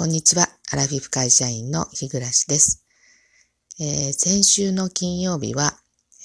こんにちは。アラフィフ会社員の日暮です。えー、先週の金曜日は、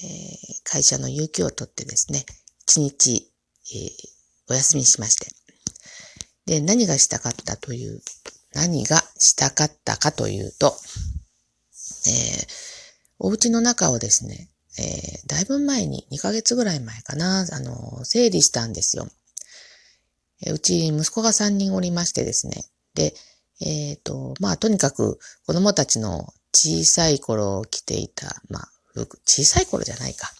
えー、会社の有給を取ってですね、一日、えー、お休みしまして。で、何がしたかったという、何がしたかったかというと、えー、お家の中をですね、えー、だいぶ前に、2ヶ月ぐらい前かな、あの、整理したんですよ。えうち息子が3人おりましてですね。で、えっ、ー、と、まあ、とにかく子供たちの小さい頃着ていた、まあ、服小さい頃じゃないか。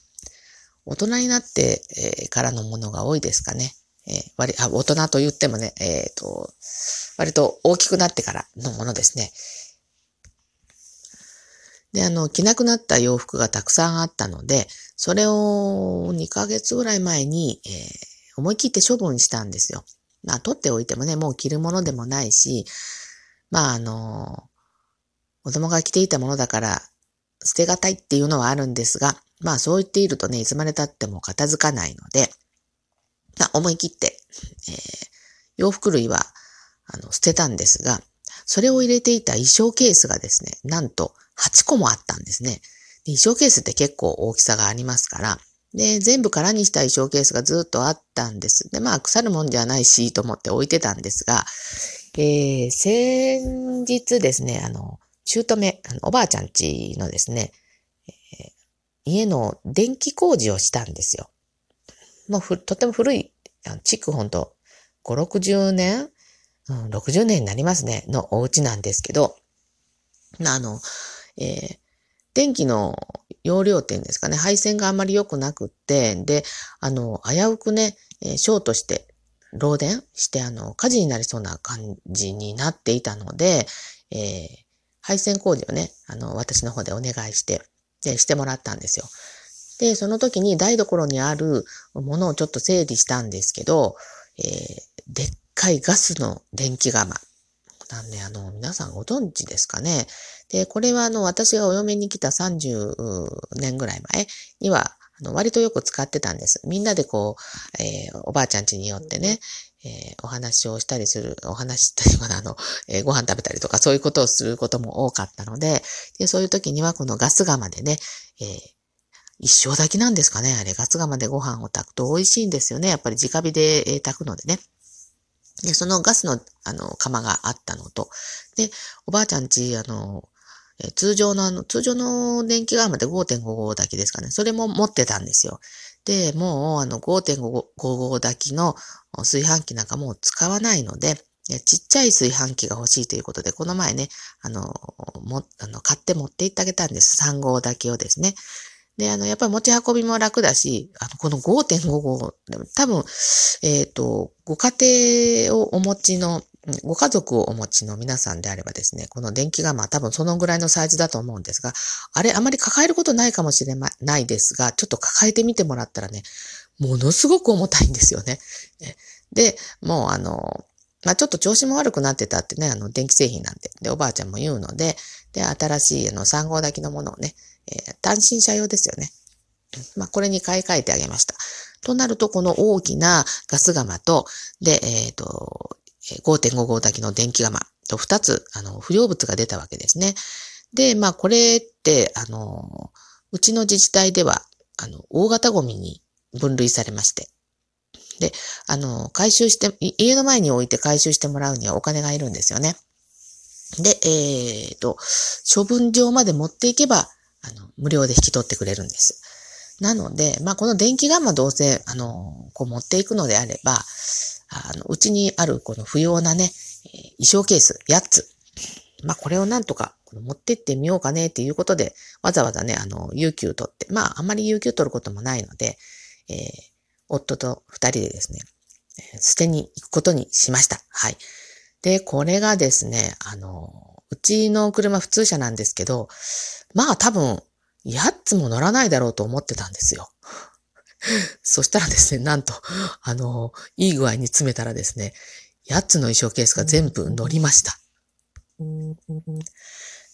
大人になって、えー、からのものが多いですかね。えー、割あ大人と言ってもね、えっ、と、割と大きくなってからのものですね。で、あの、着なくなった洋服がたくさんあったので、それを2ヶ月ぐらい前に、えー、思い切って処分したんですよ。まあ、取っておいてもね、もう着るものでもないし、まああの、子供が着ていたものだから捨てがたいっていうのはあるんですが、まあそう言っているとね、いつまで経っても片付かないので、まあ思い切って、えー、洋服類はあの捨てたんですが、それを入れていた衣装ケースがですね、なんと8個もあったんですね。衣装ケースって結構大きさがありますから、で、全部空にした衣装ケースがずっとあったんです。で、まあ腐るもんじゃないしと思って置いてたんですが、えー、先日ですね、あの、姑、あのおばあちゃんちのですね、えー、家の電気工事をしたんですよ。もうふ、とても古い、築ほんと5、60年、うん、60年になりますね、のお家なんですけど、あの、えー、電気の容量っていうんですかね、配線があまり良くなくって、で、あの、危うくね、え、ショートして漏電して、あの、火事になりそうな感じになっていたので、えー、配線工事をね、あの、私の方でお願いして、で、してもらったんですよ。で、その時に台所にあるものをちょっと整理したんですけど、えー、でっかいガスの電気釜。なんで、あの、皆さんご存知ですかね。で、これはあの、私がお嫁に来た30年ぐらい前には、あの、割とよく使ってたんです。みんなでこう、えー、おばあちゃん家によってね、えー、お話をしたりする、お話っていうかな、あの、えー、ご飯食べたりとかそういうことをすることも多かったので、でそういう時にはこのガス釜でね、えー、一生炊きなんですかねあれ、ガス釜でご飯を炊くと美味しいんですよね。やっぱり直火で、炊くのでね。で、そのガスの、あの、釜があったのと、で、おばあちゃんち、あの、え通常のあの、通常の電気釜で5.55炊きですかね。それも持ってたんですよ。で、もうあの5.55炊きの炊飯器なんかもう使わないので、ちっちゃい炊飯器が欲しいということで、この前ね、あの、も、あの、買って持って行ってあげたんです。3号炊きをですね。で、あの、やっぱり持ち運びも楽だし、あの、この5.55、多分、えっ、ー、と、ご家庭をお持ちのご家族をお持ちの皆さんであればですね、この電気釜多分そのぐらいのサイズだと思うんですが、あれあまり抱えることないかもしれないですが、ちょっと抱えてみてもらったらね、ものすごく重たいんですよね。で、もうあの、まあ、ちょっと調子も悪くなってたってね、あの、電気製品なんで。で、おばあちゃんも言うので、で、新しいあの、3号炊きのものをね、えー、単身者用ですよね。まあ、これに買い替えてあげました。となると、この大きなガス釜と、で、えっ、ー、と、5.55炊きの電気釜と2つ、あの、不良物が出たわけですね。で、まあ、これって、あの、うちの自治体では、あの、大型ゴミに分類されまして。で、あの、回収して、家の前に置いて回収してもらうにはお金がいるんですよね。で、えっ、ー、と、処分場まで持っていけば、あの、無料で引き取ってくれるんです。なので、まあ、この電気ガンマどうせ、あの、こう持っていくのであれば、あの、うちにあるこの不要なね、衣装ケース8つ。まあ、これをなんとか持ってってみようかねっていうことで、わざわざね、あの、有給取って、まあ、あまり有給取ることもないので、えー、夫と二人でですね、捨てに行くことにしました。はい。で、これがですね、あの、うちの車普通車なんですけど、まあ多分、8つも乗らないだろうと思ってたんですよ。そしたらですね、なんと、あの、いい具合に詰めたらですね、8つの衣装ケースが全部乗りました。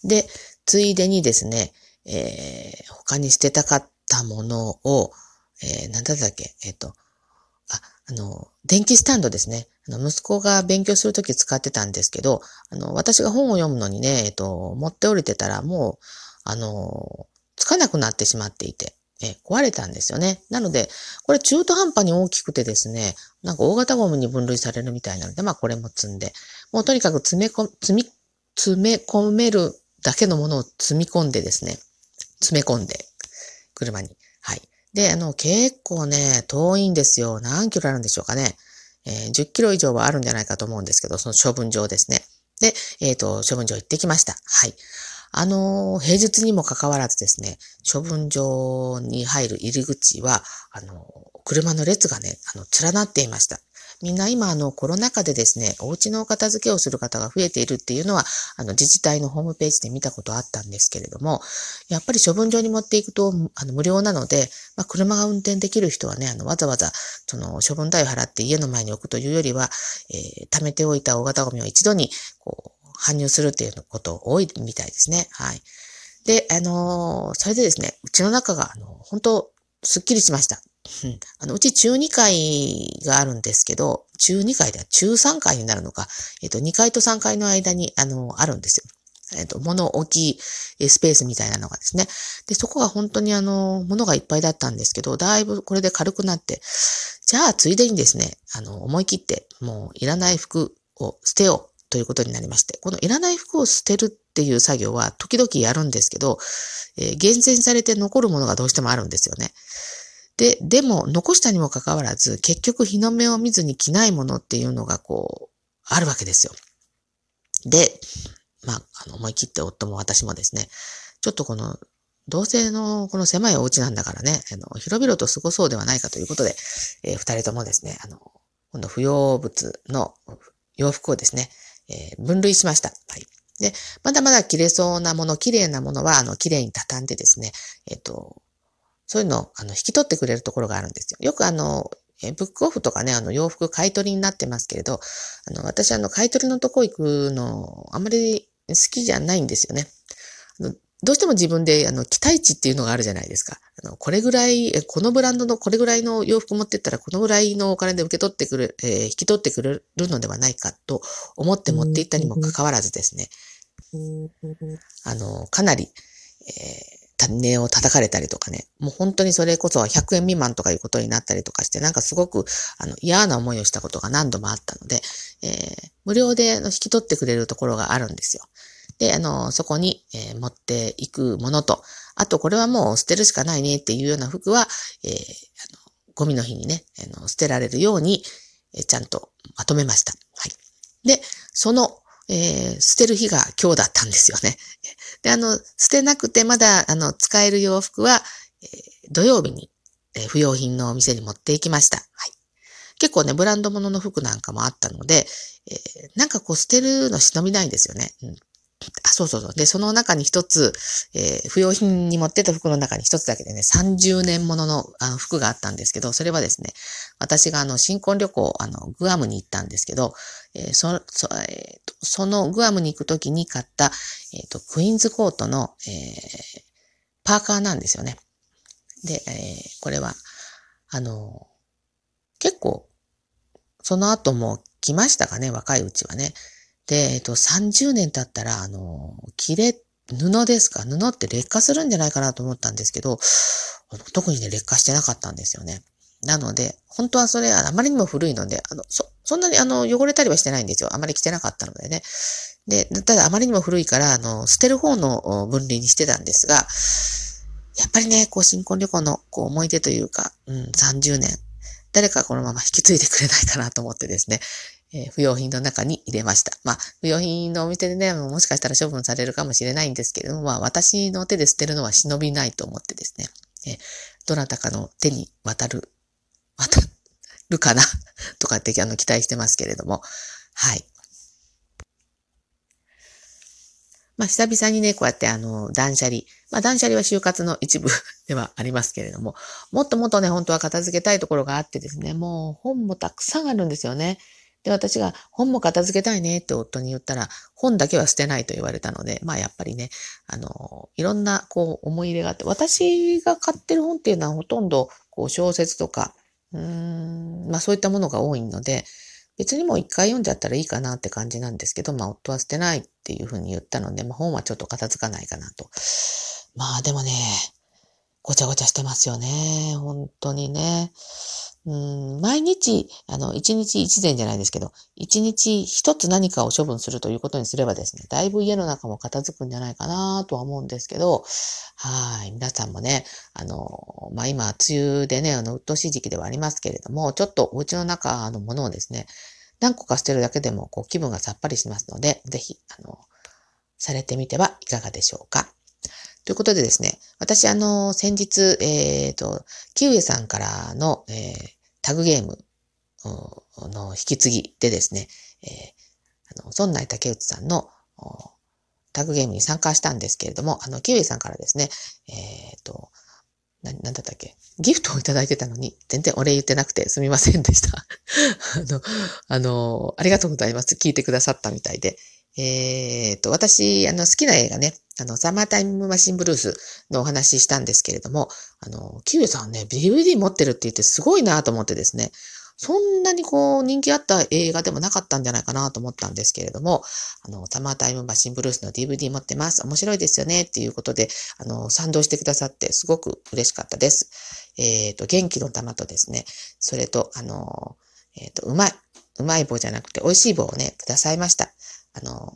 で、ついでにですね、えー、他に捨てたかったものを、えー、なんだったっけ、えっ、ー、と、あ、あの、電気スタンドですね。あの、息子が勉強するとき使ってたんですけど、あの、私が本を読むのにね、えっと、持って降りてたら、もう、あの、つかなくなってしまっていて、え、壊れたんですよね。なので、これ中途半端に大きくてですね、なんか大型ゴムに分類されるみたいなので、まあこれも積んで、もうとにかく詰め込、積み、詰め込めるだけのものを積み込んでですね、詰め込んで、車に。はい。で、あの、結構ね、遠いんですよ。何キロあるんでしょうかね。えー、10キロ以上はあるんじゃないかと思うんですけど、その処分場ですね。で、えっ、ー、と、処分場行ってきました。はい。あの、平日にもかかわらずですね、処分場に入る入り口は、あの、車の列がね、あの、連なっていました。みんな今あのコロナ禍でですね、お家のお片付けをする方が増えているっていうのは、あの自治体のホームページで見たことあったんですけれども、やっぱり処分場に持っていくとあの無料なので、まあ、車が運転できる人はね、あのわざわざその処分代を払って家の前に置くというよりは、えー、貯めておいた大型ゴミを一度にこう搬入するっていうこと多いみたいですね。はい。で、あのー、それでですね、うちの中が、あの、本当すっきりしました。うん。あの、うち中2階があるんですけど、中2階では中3階になるのか、えっ、と、2階と3階の間に、あの、あるんですよ。えっ、と、物大きスペースみたいなのがですね。で、そこが本当にあの、物がいっぱいだったんですけど、だいぶこれで軽くなって、じゃあ、ついでにですね、あの、思い切って、もういらない服を捨てようということになりまして、このいらない服を捨てるっていう作業は時々やるんですけど、えー、厳選されて残るものがどうしてもあるんですよね。で、でも、残したにもかかわらず、結局日の目を見ずに着ないものっていうのがこう、あるわけですよ。で、まあ、あの、思い切って夫も私もですね、ちょっとこの、同性のこの狭いお家なんだからね、あの、広々と過ごそうではないかということで、えー、二人ともですね、あの、今度不要物の洋服をですね、えー、分類しました。はい。で、まだまだ切れそうなもの、綺麗なものは、あの、綺麗に畳んでですね、えっ、ー、と、そういうのを、あの、引き取ってくれるところがあるんですよ。よくあの、えブックオフとかね、あの、洋服買い取りになってますけれど、あの、私あの、買い取りのとこ行くの、あんまり好きじゃないんですよね。どうしても自分で、あの、期待値っていうのがあるじゃないですか。あの、これぐらい、このブランドのこれぐらいの洋服持ってったら、このぐらいのお金で受け取ってくる、えー、引き取ってくれるのではないかと思って持っていったにもかかわらずですね。あの、かなり、えー値を叩かれたりとかね、もう本当にそれこそ100円未満とかいうことになったりとかして、なんかすごくあの嫌な思いをしたことが何度もあったので、えー、無料で引き取ってくれるところがあるんですよ。で、あの、そこに、えー、持っていくものと、あとこれはもう捨てるしかないねっていうような服は、えー、あのゴミの日にね、あの捨てられるように、えー、ちゃんとまとめました。はい。で、そのえー、捨てる日が今日だったんですよね。で、あの、捨てなくてまだ、あの、使える洋服は、えー、土曜日に、えー、不要品のお店に持っていきました。はい。結構ね、ブランド物の服なんかもあったので、えー、なんかこう捨てるの忍びないんですよね。うん、あ、そうそうそう。で、その中に一つ、えー、不要品に持ってた服の中に一つだけでね、30年もののあの服があったんですけど、それはですね、私があの、新婚旅行、あの、グアムに行ったんですけど、えー、そ、そ、えー、そのグアムに行くときに買った、えっ、と、クイーンズコートの、えー、パーカーなんですよね。で、えー、これは、あの、結構、その後も来ましたかね、若いうちはね。で、えっと、30年経ったら、あの、切れ、布ですか？布って劣化するんじゃないかなと思ったんですけど、特にね、劣化してなかったんですよね。なので、本当はそれ、あまりにも古いので、あの、そ、そんなにあの、汚れたりはしてないんですよ。あまり着てなかったのでね。で、ただあまりにも古いから、あの、捨てる方の分離にしてたんですが、やっぱりね、こう、新婚旅行のこう思い出というか、うん、30年、誰かこのまま引き継いでくれないかなと思ってですね、えー、不用品の中に入れました。まあ、不用品のお店でね、もしかしたら処分されるかもしれないんですけれども、まあ、私の手で捨てるのは忍びないと思ってですね、えー、どなたかの手に渡る、渡るかな？とかってあの期待してますけれども、はい。まあ、久々にね、こうやってあの、断捨離。まあ、断捨離は就活の一部ではありますけれども、もっともっとね、本当は片付けたいところがあってですね、もう本もたくさんあるんですよね。で、私が本も片付けたいねって夫に言ったら、本だけは捨てないと言われたので、まあやっぱりね、あの、いろんなこう思い入れがあって、私が買ってる本っていうのはほとんどこう小説とか、うーん、まあそういったものが多いので、別にもう一回読んじゃったらいいかなって感じなんですけど、まあ夫は捨てないっていうふうに言ったので、まあ本はちょっと片付かないかなと。まあでもね、ごちゃごちゃしてますよね。本当にね。うん毎日、あの、一日一善じゃないですけど、一日一つ何かを処分するということにすればですね、だいぶ家の中も片付くんじゃないかなとは思うんですけど、はい。皆さんもね、あの、まあ、今、梅雨でね、あの、鬱陶しい時期ではありますけれども、ちょっとお家の中のものをですね、何個か捨てるだけでも、こう、気分がさっぱりしますので、ぜひ、あの、されてみてはいかがでしょうか。ということでですね、私、あの、先日、えっ、ー、と、キウエさんからの、えー、タグゲームの引き継ぎでですね、えー、あの、孫内竹内さんのタグゲームに参加したんですけれども、あの、キウエさんからですね、えっ、ー、と、な、なんだったっけギフトをいただいてたのに、全然お礼言ってなくてすみませんでした。あの、あの、ありがとうございます。聞いてくださったみたいで。えっ、と、私、あの、好きな映画ね、あの、サマータイムマシンブルースのお話ししたんですけれども、あの、キウイさんね、DVD 持ってるって言ってすごいなと思ってですね、そんなにこう人気あった映画でもなかったんじゃないかなと思ったんですけれども、あの、サマータイムマシンブルースの DVD 持ってます。面白いですよねっていうことで、あの、賛同してくださってすごく嬉しかったです。えっ、ー、と、元気の玉とですね、それと、あの、えっ、ー、と、うまい、うまい棒じゃなくて美味しい棒をね、くださいました。あの、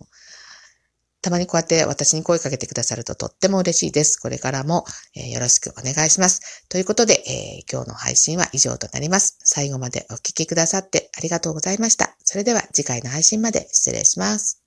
たまにこうやって私に声かけてくださるととっても嬉しいです。これからも、え、よろしくお願いします。ということで、えー、今日の配信は以上となります。最後までお聴きくださってありがとうございました。それでは次回の配信まで失礼します。